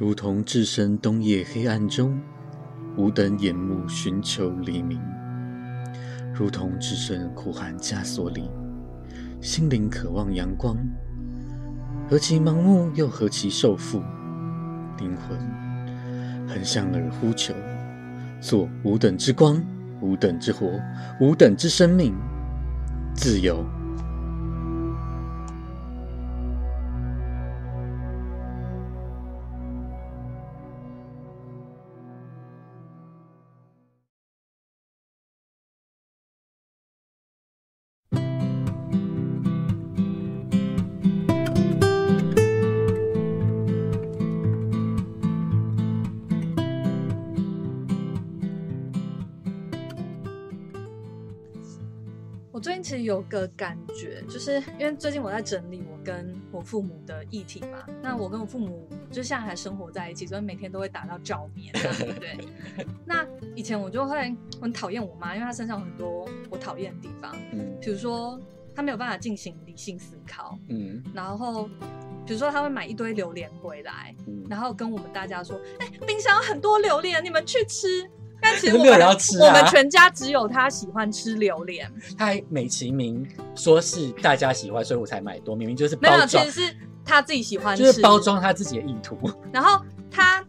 如同置身冬夜黑暗中，吾等眼目寻求黎明；如同置身苦寒枷锁里，心灵渴望阳光。何其盲目，又何其受缚！灵魂横向而呼求，做吾等之光，吾等之火，吾等之生命，自由。我最近其实有个感觉，就是因为最近我在整理我跟我父母的议题嘛。那我跟我父母就现在还生活在一起，所以每天都会打到照面，对不 对？那以前我就会很讨厌我妈，因为她身上有很多我讨厌的地方，嗯，比如说她没有办法进行理性思考，嗯，然后比如说她会买一堆榴莲回来，嗯然后跟我们大家说：“哎，冰箱很多榴莲，你们去吃。”但其实我们我们全家只有他喜欢吃榴莲，他还美其名说是大家喜欢，所以我才买多。明明就是没有，其实是他自己喜欢，就是包装他自己的意图。然后他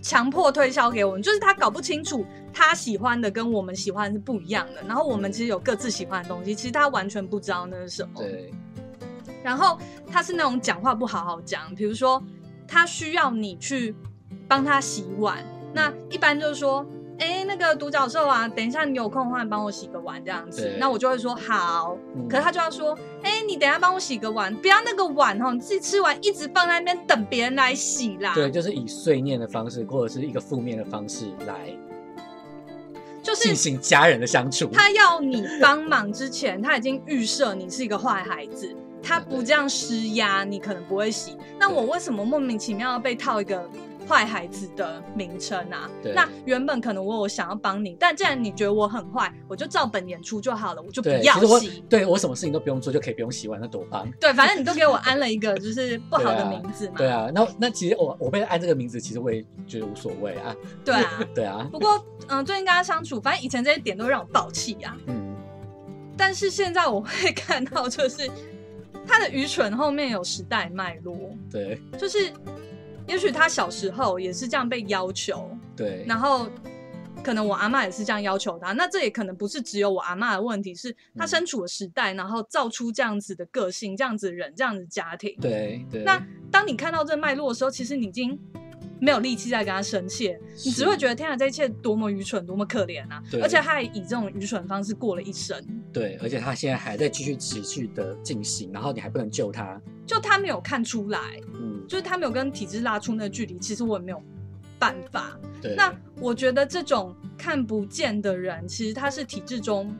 强迫推销给我们，就是他搞不清楚他喜欢的跟我们喜欢是不一样的。然后我们其实有各自喜欢的东西，其实他完全不知道那是什么。对。然后他是那种讲话不好好讲，比如说他需要你去帮他洗碗，那一般就是说。哎，那个独角兽啊，等一下你有空的话，你帮我洗个碗这样子。那我就会说好。可是他就要说，哎，你等下帮我洗个碗，不要那个碗哦，你自己吃完一直放在那边等别人来洗啦。对，就是以碎念的方式，或者是一个负面的方式来，就是进行家人的相处。他要你帮忙之前，他已经预设你是一个坏孩子，他不这样施压，你可能不会洗。那我为什么莫名其妙要被套一个？坏孩子的名称啊，那原本可能我有想要帮你，但既然你觉得我很坏，我就照本演出就好了，我就不要洗。对我什么事情都不用做，就可以不用洗碗，那多棒！对，反正你都给我安了一个就是不好的名字嘛。对啊，那那其实我我被安这个名字，其实我也觉得无所谓啊。对啊，对啊。不过嗯，最近跟他相处，反正以前这些点都让我爆气呀。嗯。但是现在我会看到，就是他的愚蠢后面有时代脉络。对。就是。也许他小时候也是这样被要求，对，然后可能我阿妈也是这样要求他，那这也可能不是只有我阿妈的问题，是他身处的时代，然后造出这样子的个性、这样子的人、这样子家庭。对对。那当你看到这脉络的时候，其实你已经没有力气再跟他生气，你只会觉得天啊，这一切多么愚蠢，多么可怜啊！而且他还以这种愚蠢方式过了一生。对，而且他现在还在继续持续的进行，然后你还不能救他，就他没有看出来。就是他没有跟体制拉出那个距离，其实我也没有办法。那我觉得这种看不见的人，其实他是体制中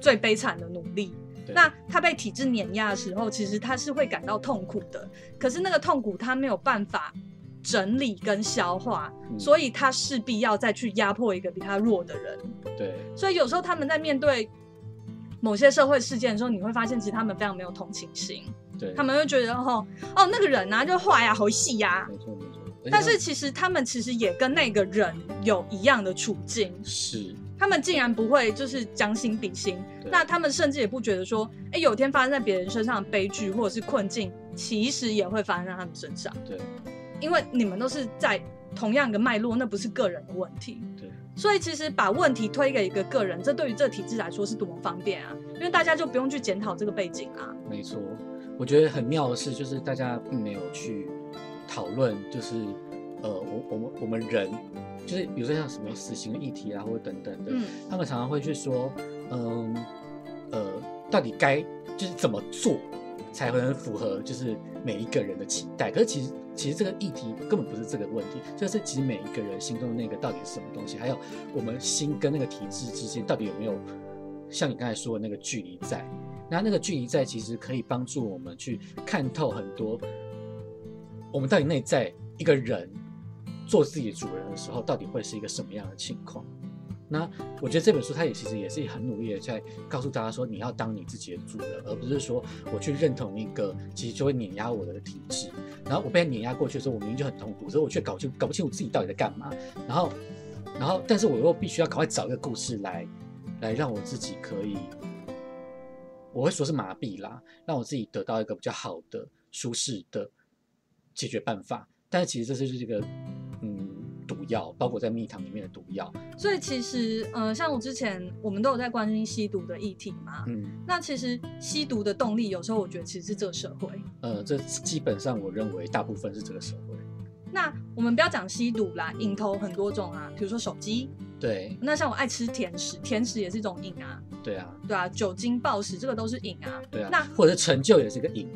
最悲惨的努力。那他被体制碾压的时候，其实他是会感到痛苦的。可是那个痛苦他没有办法整理跟消化，所以他势必要再去压迫一个比他弱的人。对。所以有时候他们在面对某些社会事件的时候，你会发现其实他们非常没有同情心。他们会觉得哦哦那个人呐就坏呀好细呀，没错没错。但是其实他们其实也跟那个人有一样的处境，是。他们竟然不会就是将心比心，那他们甚至也不觉得说，哎，有天发生在别人身上的悲剧或者是困境，其实也会发生在他们身上。对，因为你们都是在同样一个脉络，那不是个人的问题。对。所以其实把问题推给一个个人，这对于这体制来说是多么方便啊！因为大家就不用去检讨这个背景啊。没错。我觉得很妙的是，就是大家并没有去讨论，就是呃，我我们我们人，就是比如说像什么死刑议题啊，或者等等的，他们常常会去说，嗯呃，到底该就是怎么做才会很符合就是每一个人的期待？可是其实其实这个议题根本不是这个问题，就是其实每一个人心中的那个到底是什么东西，还有我们心跟那个体制之间到底有没有像你刚才说的那个距离在？那那个距离在，其实可以帮助我们去看透很多，我们到底内在一个人做自己主人的时候，到底会是一个什么样的情况？那我觉得这本书它也其实也是很努力的在告诉大家说，你要当你自己的主人，而不是说我去认同一个其实就会碾压我的体质，然后我被碾压过去的时候，我明明就很痛苦，所以我却搞清搞不清楚自己到底在干嘛，然后然后但是我又必须要赶快找一个故事来来让我自己可以，我会说是麻痹啦，让我自己得到一个比较好的舒适的解决办法，但是其实这就是这个嗯。毒药包裹在蜜糖里面的毒药，所以其实呃，像我之前我们都有在关心吸毒的议题嘛，嗯，那其实吸毒的动力有时候我觉得其实是这个社会，呃，这基本上我认为大部分是这个社会。那我们不要讲吸毒啦，瘾头很多种啊，比如说手机，对，那像我爱吃甜食，甜食也是一种瘾啊，对啊，对啊，酒精暴食这个都是瘾啊，对啊，那或者成就也是个瘾，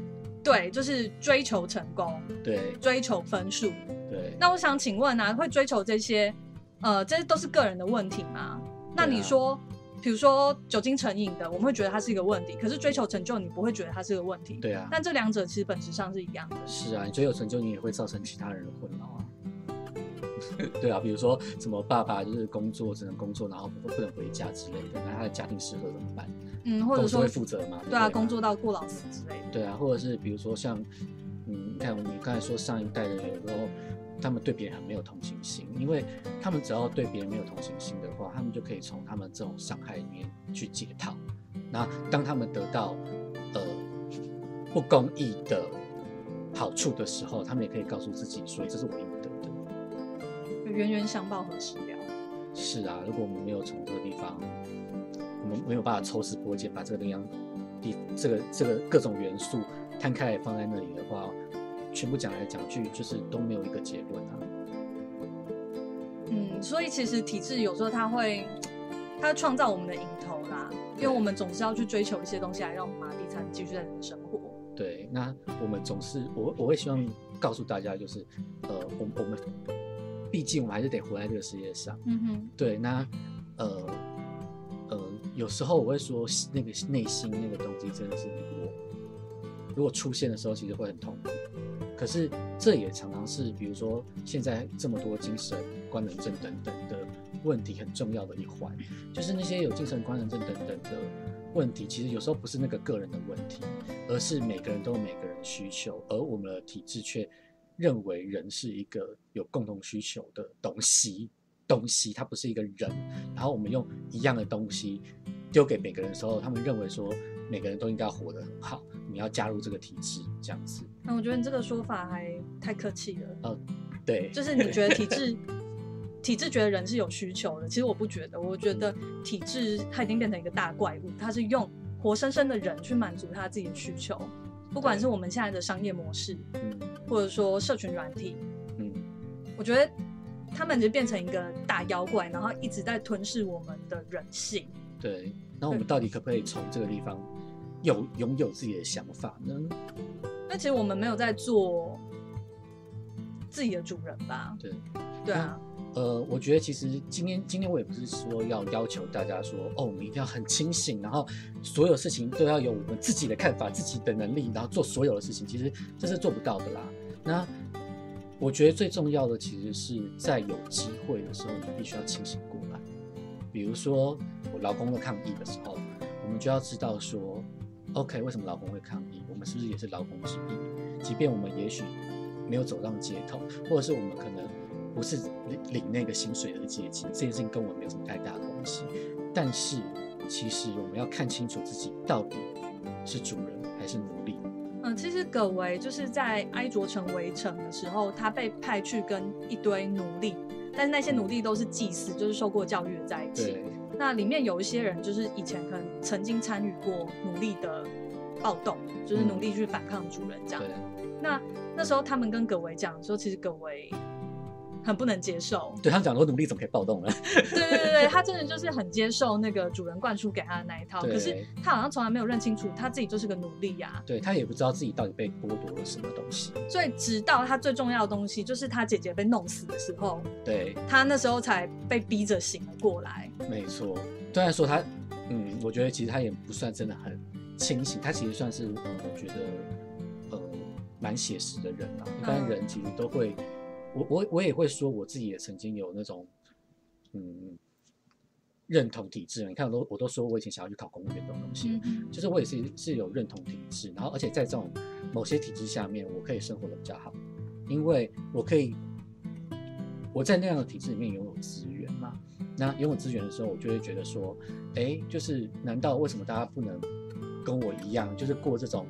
对，就是追求成功，对，追求分数。对，那我想请问啊，会追求这些，呃，这些都是个人的问题吗？那你说，比如说酒精成瘾的，我们会觉得它是一个问题，可是追求成就，你不会觉得它是个问题。对啊。但这两者其实本质上是一样的。是啊，你追求成就，你也会造成其他人的困。对啊，比如说什么爸爸就是工作只能工作，然后不不能回家之类的，那他的家庭适合怎么办？嗯，或者说会负责吗？对啊，工作到过劳死之类的。对啊，或者是比如说像，嗯，你看我们刚才说上一代的有时候。他们对别人很没有同情心，因为他们只要对别人没有同情心的话，他们就可以从他们这种伤害里面去解套。那当他们得到呃不公义的好处的时候，他们也可以告诉自己所以：“这是我应得的。”冤冤相报何时了？是啊，如果我们没有从这个地方，我们没有办法抽丝剥茧，把这个样地这个这个各种元素摊开来放在那里的话。全部讲来讲去，就是都没有一个结论啊。嗯，所以其实体制有时候它会，它创造我们的影头啦，因为我们总是要去追求一些东西来让我们麻痹，才能继续在生活。对，那我们总是我我会希望告诉大家，就是呃，我我们毕竟我们还是得活在这个世界上。嗯哼。对，那呃呃，有时候我会说，那个内心那个东西真的是我，如果出现的时候，其实会很痛苦。可是这也常常是，比如说现在这么多精神官能症等等的问题，很重要的一环，就是那些有精神官能症等等的问题，其实有时候不是那个个人的问题，而是每个人都有每个人的需求，而我们的体制却认为人是一个有共同需求的东西，东西它不是一个人，然后我们用一样的东西丢给每个人的时候，他们认为说每个人都应该活得很好。你要加入这个体制，这样子。那我觉得你这个说法还太客气了。呃，对，就是你觉得体制，体制觉得人是有需求的，其实我不觉得。我觉得体制它已经变成一个大怪物，它是用活生生的人去满足他自己的需求。不管是我们现在的商业模式，嗯，或者说社群软体，嗯，我觉得他们就变成一个大妖怪，然后一直在吞噬我们的人性。对，那我们到底可不可以从这个地方？有拥有自己的想法呢？那其实我们没有在做自己的主人吧？对，对啊。呃，我觉得其实今天今天我也不是说要要求大家说哦，我们一定要很清醒，然后所有事情都要有我们自己的看法、自己的能力，然后做所有的事情，其实这是做不到的啦。那我觉得最重要的其实是在有机会的时候，你必须要清醒过来。比如说我老公的抗议的时候，我们就要知道说。OK，为什么老公会抗议？我们是不是也是劳工之一？即便我们也许没有走上街头，或者是我们可能不是领领那个薪水的阶级，这件事情跟我没有什么太大的关系。但是，其实我们要看清楚自己到底是主人还是奴隶。嗯，其实葛维就是在埃卓城围城的时候，他被派去跟一堆奴隶，但是那些奴隶都是祭司，就是受过教育的在一起。那里面有一些人，就是以前可能曾经参与过奴隶的暴动，就是努力去反抗主人这样。那那时候他们跟葛维讲说，其实葛维。很不能接受，对他们讲说努力怎么可以暴动呢？对对对对，他真的就是很接受那个主人灌输给他的那一套，可是他好像从来没有认清楚他自己就是个奴隶呀。对他也不知道自己到底被剥夺了什么东西。所以直到他最重要的东西，就是他姐姐被弄死的时候，对他那时候才被逼着醒了过来。没错，虽然说他，嗯，我觉得其实他也不算真的很清醒，他其实算是，我觉得，呃，蛮写实的人啊。一般人其实都会。我我我也会说，我自己也曾经有那种，嗯，认同体制。你看，我都我都说我以前想要去考公务员这种东西，就是我也是是有认同体制，然后而且在这种某些体制下面，我可以生活的比较好，因为我可以我在那样的体制里面拥有资源嘛。那拥有资源的时候，我就会觉得说，哎，就是难道为什么大家不能跟我一样，就是过这种？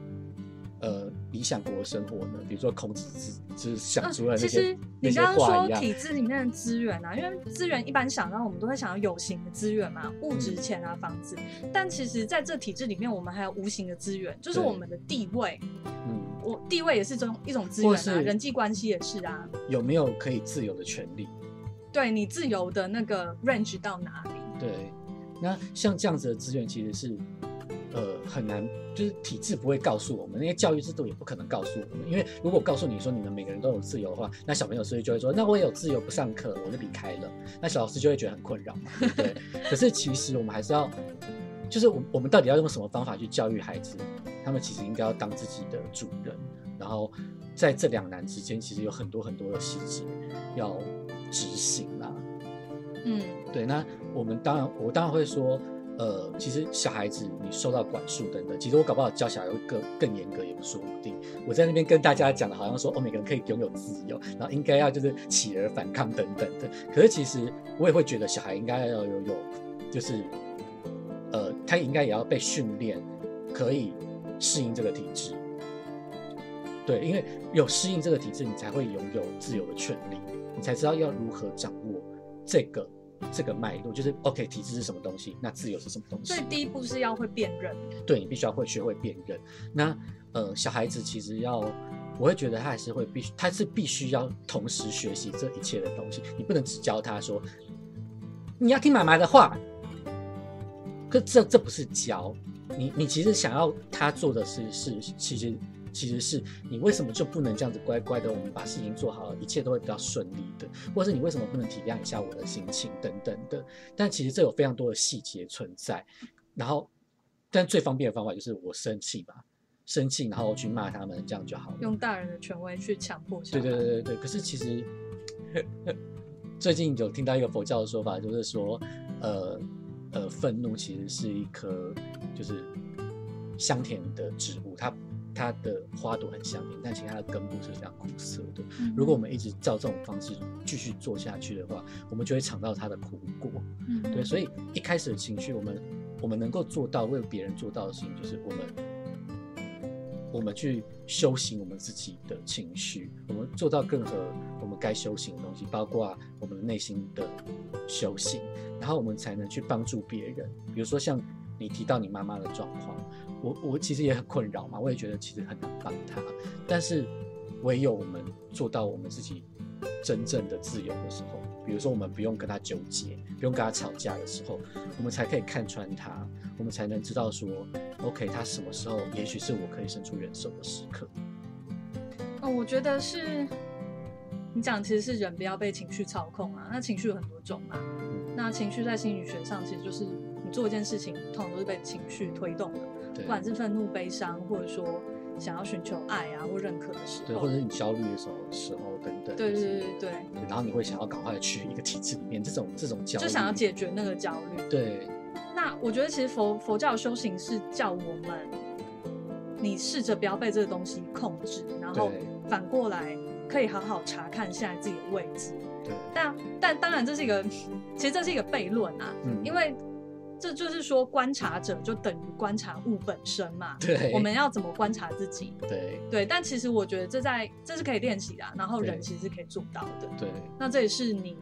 呃，理想国的生活呢？比如说孔子之之想出来那些其实你刚刚说体制里面的资源啊，因为资源一般想到我们都会想到有形的资源嘛，物质、钱啊、房子。但其实在这体制里面，我们还有无形的资源，就是我们的地位。嗯，我地位也是这种一种资源啊，人际关系也是啊。有没有可以自由的权利？对你自由的那个 range 到哪里？对，那像这样子的资源其实是。呃，很难，就是体制不会告诉我们，那些教育制度也不可能告诉我们，因为如果告诉你说你们每个人都有自由的话，那小朋友是不是就会说，那我也有自由不上课，我就离开了，那小老师就会觉得很困扰嘛，对 不对？可是其实我们还是要，就是我我们到底要用什么方法去教育孩子？他们其实应该要当自己的主人，然后在这两难之间，其实有很多很多的细节要执行啦。嗯，对，那我们当然，我当然会说。呃，其实小孩子你受到管束等等，其实我搞不好教小孩会更更严格也不说不定。我在那边跟大家讲的，好像说哦，每个人可以拥有自由，然后应该要就是起而反抗等等的。可是其实我也会觉得小孩应该要有有，就是呃，他应该也要被训练，可以适应这个体制。对，因为有适应这个体制，你才会拥有自由的权利，你才知道要如何掌握这个。这个脉络就是 OK，体制是什么东西？那自由是什么东西？所以第一步是要会辨认。对你必须要会学会辨认。那呃，小孩子其实要，我会觉得他还是会必须，他是必须要同时学习这一切的东西。你不能只教他说你要听妈妈的话，可这这不是教你，你其实想要他做的是是其实。其实是你为什么就不能这样子乖乖的？我们把事情做好了，一切都会比较顺利的。或者是你为什么不能体谅一下我的心情等等的？但其实这有非常多的细节存在。然后，但最方便的方法就是我生气吧，生气然后去骂他们，这样就好了。用大人的权威去强迫。对对对对对。可是其实 最近有听到一个佛教的说法，就是说，呃呃，愤怒其实是一颗就是香甜的植物，它。它的花朵很香甜，但其实它的根部是非常苦涩的。如果我们一直照这种方式继续做下去的话，我们就会尝到它的苦果。嗯，对，所以一开始的情绪，我们我们能够做到为别人做到的事情，就是我们我们去修行我们自己的情绪，我们做到更合我们该修行的东西，包括我们内心的修行，然后我们才能去帮助别人。比如说像你提到你妈妈的状况。我我其实也很困扰嘛，我也觉得其实很难帮他，但是唯有我们做到我们自己真正的自由的时候，比如说我们不用跟他纠结，不用跟他吵架的时候，我们才可以看穿他，我们才能知道说，OK，他什么时候也许是我可以伸出援手的时刻。哦，我觉得是你讲其实是人不要被情绪操控啊，那情绪有很多种嘛，那情绪在心理学上其实就是你做一件事情，通常都是被情绪推动的。不管是愤怒、悲伤，或者说想要寻求爱啊或认可的时候，对，或者是你焦虑的时候、时候等等，对对对对对。然后你会想要赶快去一个体制里面，这种这种焦虑，就想要解决那个焦虑。对。那我觉得其实佛佛教修行是叫我们，你试着不要被这个东西控制，然后反过来可以好好查看现在自己的位置。对。但但当然这是一个，其实这是一个悖论啊，嗯因为。这就是说，观察者就等于观察物本身嘛。对，我们要怎么观察自己？对对，但其实我觉得这在这是可以练习的，然后人其实是可以做到的。对，那这也是你，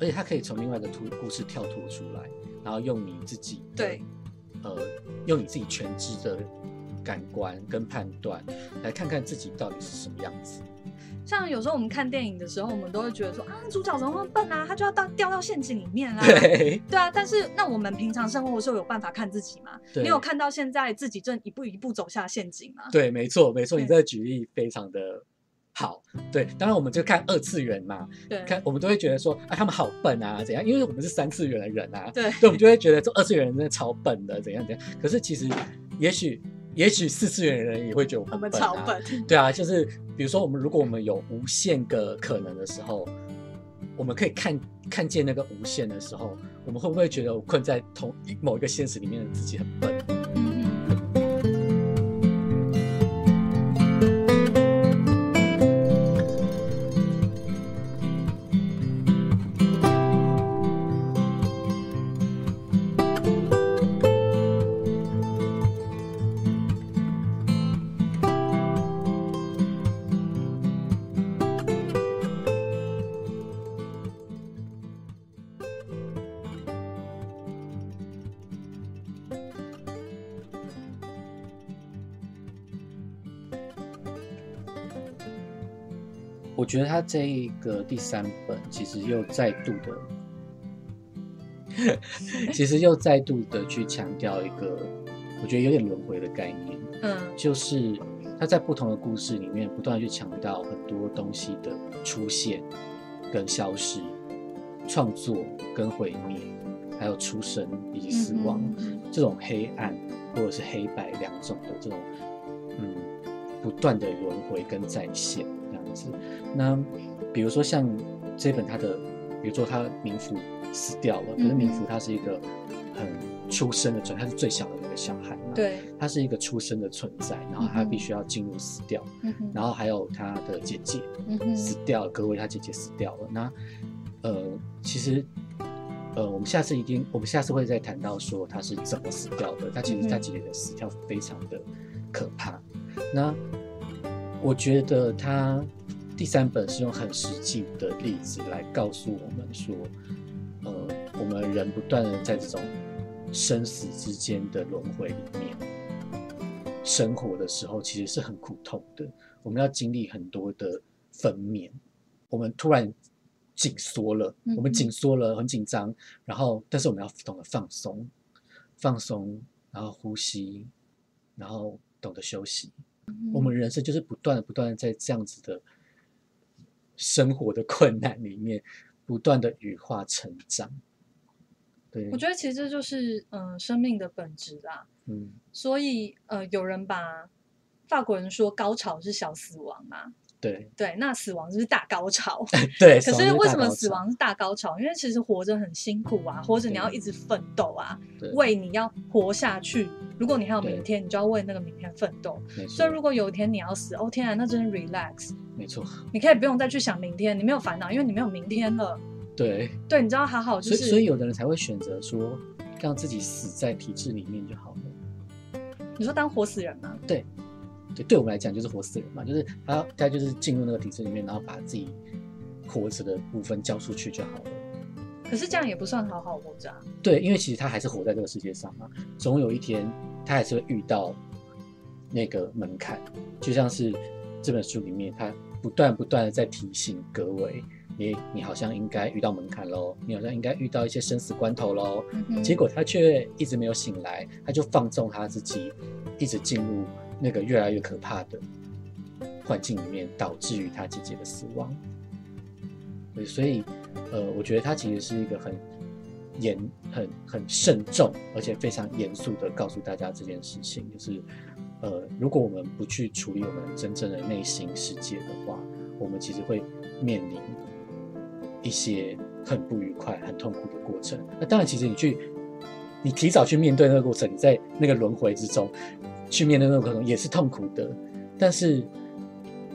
而且他可以从另外一个图故事跳脱出来，然后用你自己对，呃，用你自己全知的感官跟判断来看看自己到底是什么样子。像有时候我们看电影的时候，我们都会觉得说啊，主角怎么那么笨啊，他就要到掉到陷阱里面啊。对，对啊。但是那我们平常生活的时候有办法看自己吗？你有看到现在自己正一步一步走下陷阱吗？对，没错，没错。你这个举例非常的好。对，当然我们就看二次元嘛，对，看我们都会觉得说啊，他们好笨啊，怎样？因为我们是三次元的人啊，对，所以我们就会觉得这二次元人真的超笨的，怎样怎样。可是其实也许。也许四次元的人也会觉得我们超笨，对啊，就是比如说我们如果我们有无限个可能的时候，我们可以看看见那个无限的时候，我们会不会觉得我困在同某一个现实里面的自己很笨？我觉得他这一个第三本其实又再度的，其实又再度的去强调一个，我觉得有点轮回的概念。嗯，就是他在不同的故事里面不断去强调很多东西的出现跟消失，创作跟毁灭，还有出生以及死亡这种黑暗或者是黑白两种的这种，嗯，不断的轮回跟再现。那比如说像这本他的，比如说他冥府死掉了，可是冥府他是一个很出生的存，他是最小的那个小孩嘛，对，他是一个出生的存在，然后他必须要进入死掉，然后还有他的姐姐死掉了，格维他姐姐死掉了，那呃其实呃我们下次一定我们下次会再谈到说他是怎么死掉的，他其实他姐姐的死掉非常的可怕，那我觉得他。第三本是用很实际的例子来告诉我们说，呃，我们人不断的在这种生死之间的轮回里面生活的时候，其实是很苦痛的。我们要经历很多的分娩，我们突然紧缩了，我们紧缩了，很紧张，然后但是我们要懂得放松，放松，然后呼吸，然后懂得休息。我们人生就是不断的、不断的在这样子的。生活的困难里面，不断的羽化成长。对，我觉得其实这就是嗯生命的本质啦。嗯，所以呃，有人把法国人说高潮是小死亡嘛。对对，那死亡就是大高潮。对，可是为什么死亡是大高潮？因为其实活着很辛苦啊，活着你要一直奋斗啊，为你要活下去。如果你还有明天，你就要为那个明天奋斗。所以如果有一天你要死，哦天啊，那真是 relax。没错，你可以不用再去想明天，你没有烦恼，因为你没有明天了。对对，你知道好好就是，所以有的人才会选择说，让自己死在体制里面就好了。你说当活死人吗？对。对，对我们来讲就是活死人嘛，就是他他就是进入那个体制里面，然后把自己活着的部分交出去就好了。可是这样也不算好好活着啊。对，因为其实他还是活在这个世界上嘛，总有一天他还是会遇到那个门槛。就像是这本书里面，他不断不断的在提醒各位，你你好像应该遇到门槛喽，你好像应该遇到一些生死关头喽。结果他却一直没有醒来，他就放纵他自己，一直进入。那个越来越可怕的环境里面，导致于他姐姐的死亡。对，所以，呃，我觉得他其实是一个很严、很很慎重，而且非常严肃的告诉大家这件事情，就是，呃，如果我们不去处理我们真正的内心世界的话，我们其实会面临一些很不愉快、很痛苦的过程。那当然，其实你去，你提早去面对那个过程，你在那个轮回之中。去面对那种可能也是痛苦的，但是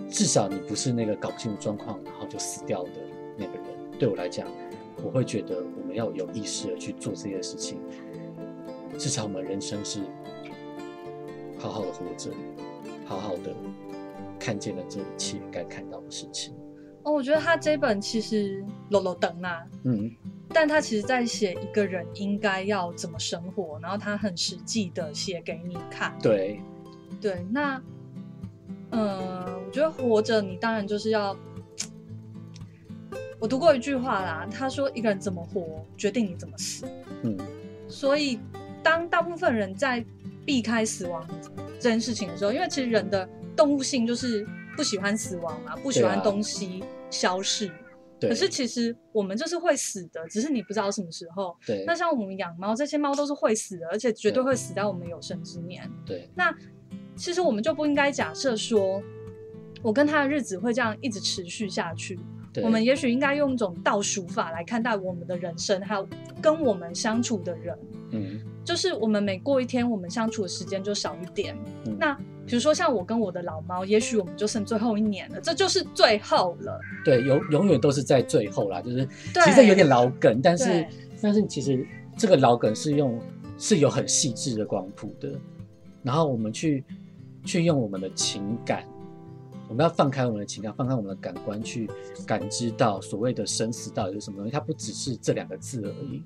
至少你不是那个搞不清楚状况然后就死掉的那个人。对我来讲，我会觉得我们要有意识的去做这些事情，至少我们人生是好好的活着，好好的看见了这一切该看到的事情。哦，我觉得他这本其实漏漏等啊，嗯。但他其实在写一个人应该要怎么生活，然后他很实际的写给你看。对，对，那，嗯，我觉得活着，你当然就是要，我读过一句话啦，他说一个人怎么活，决定你怎么死。嗯，所以当大部分人在避开死亡这件事情的时候，因为其实人的动物性就是不喜欢死亡嘛，不喜欢东西消逝。可是其实我们就是会死的，只是你不知道什么时候。对。那像我们养猫，这些猫都是会死的，而且绝对会死在我们有生之年。对。那其实我们就不应该假设说，我跟他的日子会这样一直持续下去。我们也许应该用一种倒数法来看待我们的人生，还有跟我们相处的人。嗯，就是我们每过一天，我们相处的时间就少一点。那比如说像我跟我的老猫，也许我们就剩最后一年了，这就是最后了。对，永永远都是在最后啦。就是其实有点老梗，但是但是其实这个老梗是用是有很细致的光谱的，然后我们去去用我们的情感。我们要放开我们的情感，放开我们的感官，去感知到所谓的生死到底是什么东西。它不只是这两个字而已。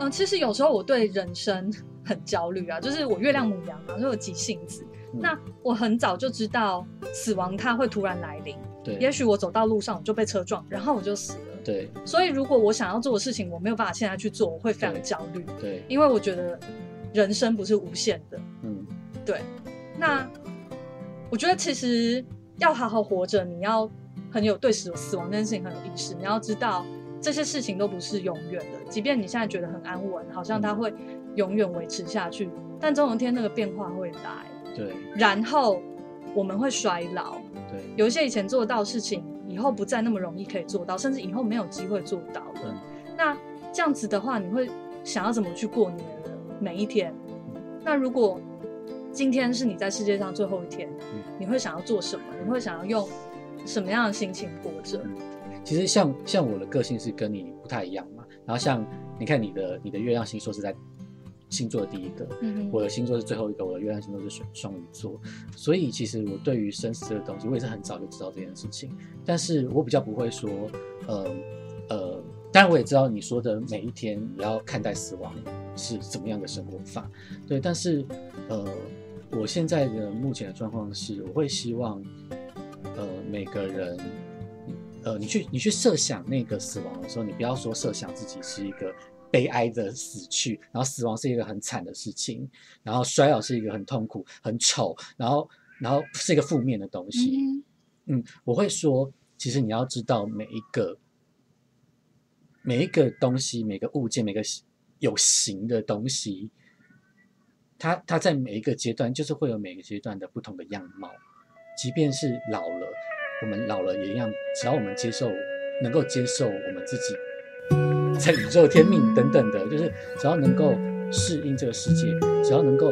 嗯，其实有时候我对人生很焦虑啊，就是我月亮母羊嘛，就有急性子。那我很早就知道死亡它会突然来临。对，也许我走到路上我就被车撞，然后我就死了。对。所以如果我想要做的事情我没有办法现在去做，我会非常焦虑。对。因为我觉得人生不是无限的。嗯。对。那我觉得其实。要好好活着，你要很有对死死亡这件事情很有意识。你要知道这些事情都不是永远的，即便你现在觉得很安稳，好像它会永远维持下去，但总有一天那个变化会来。对，然后我们会衰老。对，有一些以前做得到的事情，以后不再那么容易可以做到，甚至以后没有机会做到了。那这样子的话，你会想要怎么去过你的每一天？那如果今天是你在世界上最后一天，你会想要做什么？你会想要用什么样的心情活着？其实像像我的个性是跟你不太一样嘛。然后像你看你的你的月亮星座是在星座的第一个，我的星座是最后一个，我的月亮星座是双双鱼座。所以其实我对于生死这个东西，我也是很早就知道这件事情。但是我比较不会说，呃呃，当然我也知道你说的每一天你要看待死亡是怎么样的生活法，对，但是呃。我现在的目前的状况是，我会希望，呃，每个人，呃，你去你去设想那个死亡的时候，你不要说设想自己是一个悲哀的死去，然后死亡是一个很惨的事情，然后衰老是一个很痛苦、很丑，然后然后是一个负面的东西。嗯，我会说，其实你要知道每一个每一个东西、每个物件、每个有形的东西。它它在每一个阶段，就是会有每个阶段的不同的样貌。即便是老了，我们老了也一样。只要我们接受，能够接受我们自己，在宇宙天命等等的，就是只要能够适应这个世界，只要能够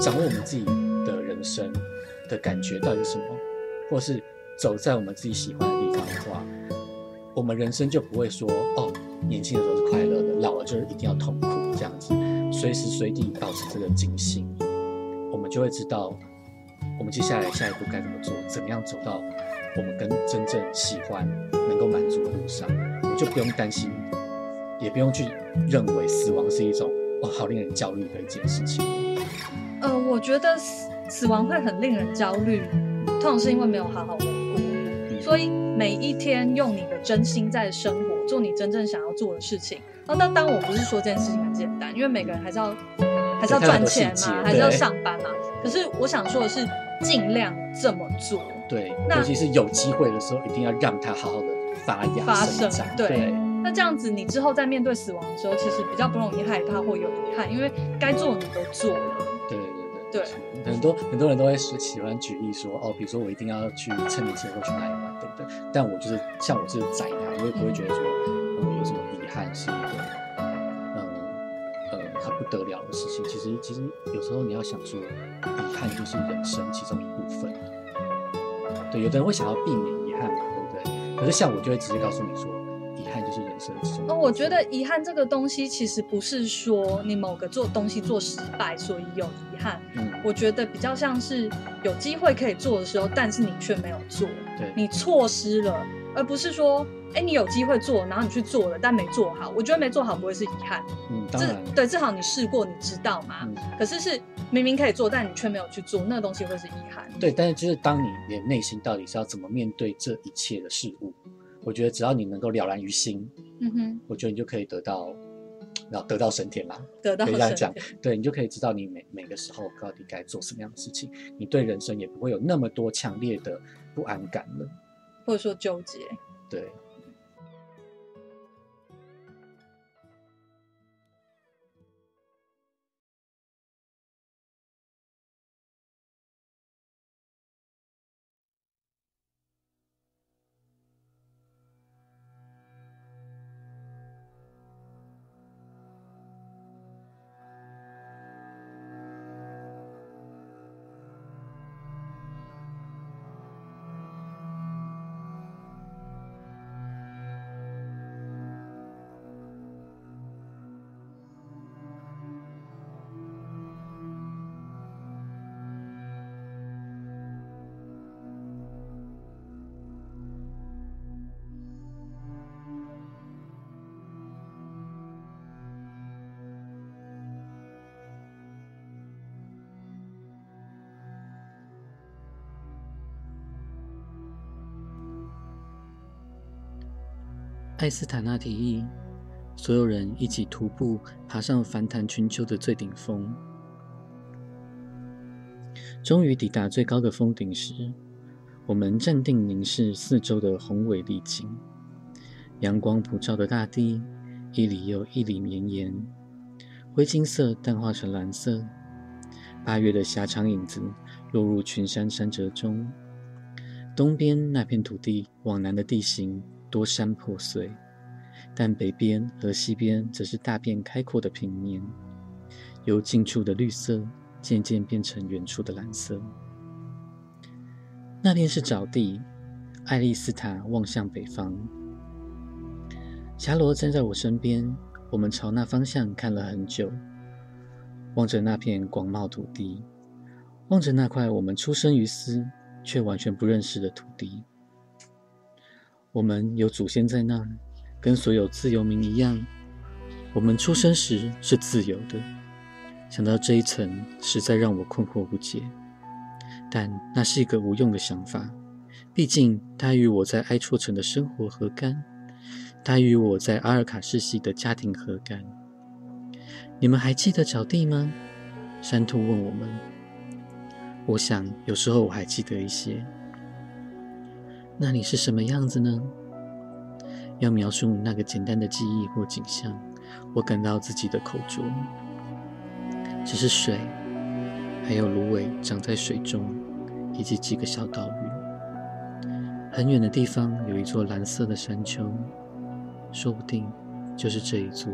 掌握我们自己的人生的感觉到底是什么，或是走在我们自己喜欢的地方的话，我们人生就不会说哦，年轻的时候是快乐的，老了就是一定要痛苦这样子。随时随地保持这个警醒，我们就会知道我们接下来下一步该怎么做，怎么样走到我们跟真正喜欢、能够满足的路上，我们就不用担心，也不用去认为死亡是一种哦好令人焦虑的一件事情。呃，我觉得死死亡会很令人焦虑，通常是因为没有好好活过，所以每一天用你的真心在生活，做你真正想要做的事情。哦那当我不是说这件事情很简单，因为每个人还是要还是要赚钱嘛，还是要上班嘛。可是我想说的是，尽量这么做。对，尤其是有机会的时候，一定要让它好好的发芽发生。对，那这样子，你之后在面对死亡的时候，其实比较不容易害怕或有遗憾，因为该做你都做了。对对对。对，很多很多人都会喜欢举例说，哦，比如说我一定要去趁年轻的时候去哪里玩，对不对？但我就是像我这个宅男，我也不会觉得说，我有什么遗憾是一个嗯呃很。不得了的事情，其实其实有时候你要想说，遗憾就是人生其中一部分。对，有的人会想要避免遗憾嘛，对不对？可是像我就会直接告诉你说，遗憾就是人生其中。哦，我觉得遗憾这个东西其实不是说你某个做东西做失败，所以有遗憾。嗯，我觉得比较像是有机会可以做的时候，但是你却没有做，对，你错失了，而不是说。哎，你有机会做，然后你去做了，但没做好。我觉得没做好不会是遗憾，嗯，当然，对，至少你试过，你知道嘛。可是是明明可以做，但你却没有去做，那个东西会是遗憾。对，但是就是当你的内心到底是要怎么面对这一切的事物，我觉得只要你能够了然于心，嗯哼，我觉得你就可以得到，然后得到升天啦，得到这样讲，对你就可以知道你每每个时候到底该做什么样的事情，你对人生也不会有那么多强烈的不安感了，或者说纠结，对。艾斯塔纳提议，所有人一起徒步爬上梵坛群丘的最顶峰。终于抵达最高的峰顶时，我们站定凝视四周的宏伟丽景。阳光普照的大地，一里又一里绵延，灰金色淡化成蓝色。八月的狭长影子落入群山山泽中。东边那片土地往南的地形多山破碎，但北边和西边则是大片开阔的平面，由近处的绿色。渐渐变成远处的蓝色。那边是沼地，爱丽丝塔望向北方。霞罗站在我身边，我们朝那方向看了很久，望着那片广袤土地，望着那块我们出生于斯却完全不认识的土地。我们有祖先在那儿，跟所有自由民一样，我们出生时是自由的。想到这一层，实在让我困惑不解。但那是一个无用的想法，毕竟它与我在埃戳城的生活何干？它与我在阿尔卡世系的家庭何干？你们还记得脚地吗？山兔问我们。我想，有时候我还记得一些。那你是什么样子呢？要描述那个简单的记忆或景象，我感到自己的口拙。只是水，还有芦苇长在水中，以及几个小岛屿。很远的地方有一座蓝色的山丘，说不定就是这一座。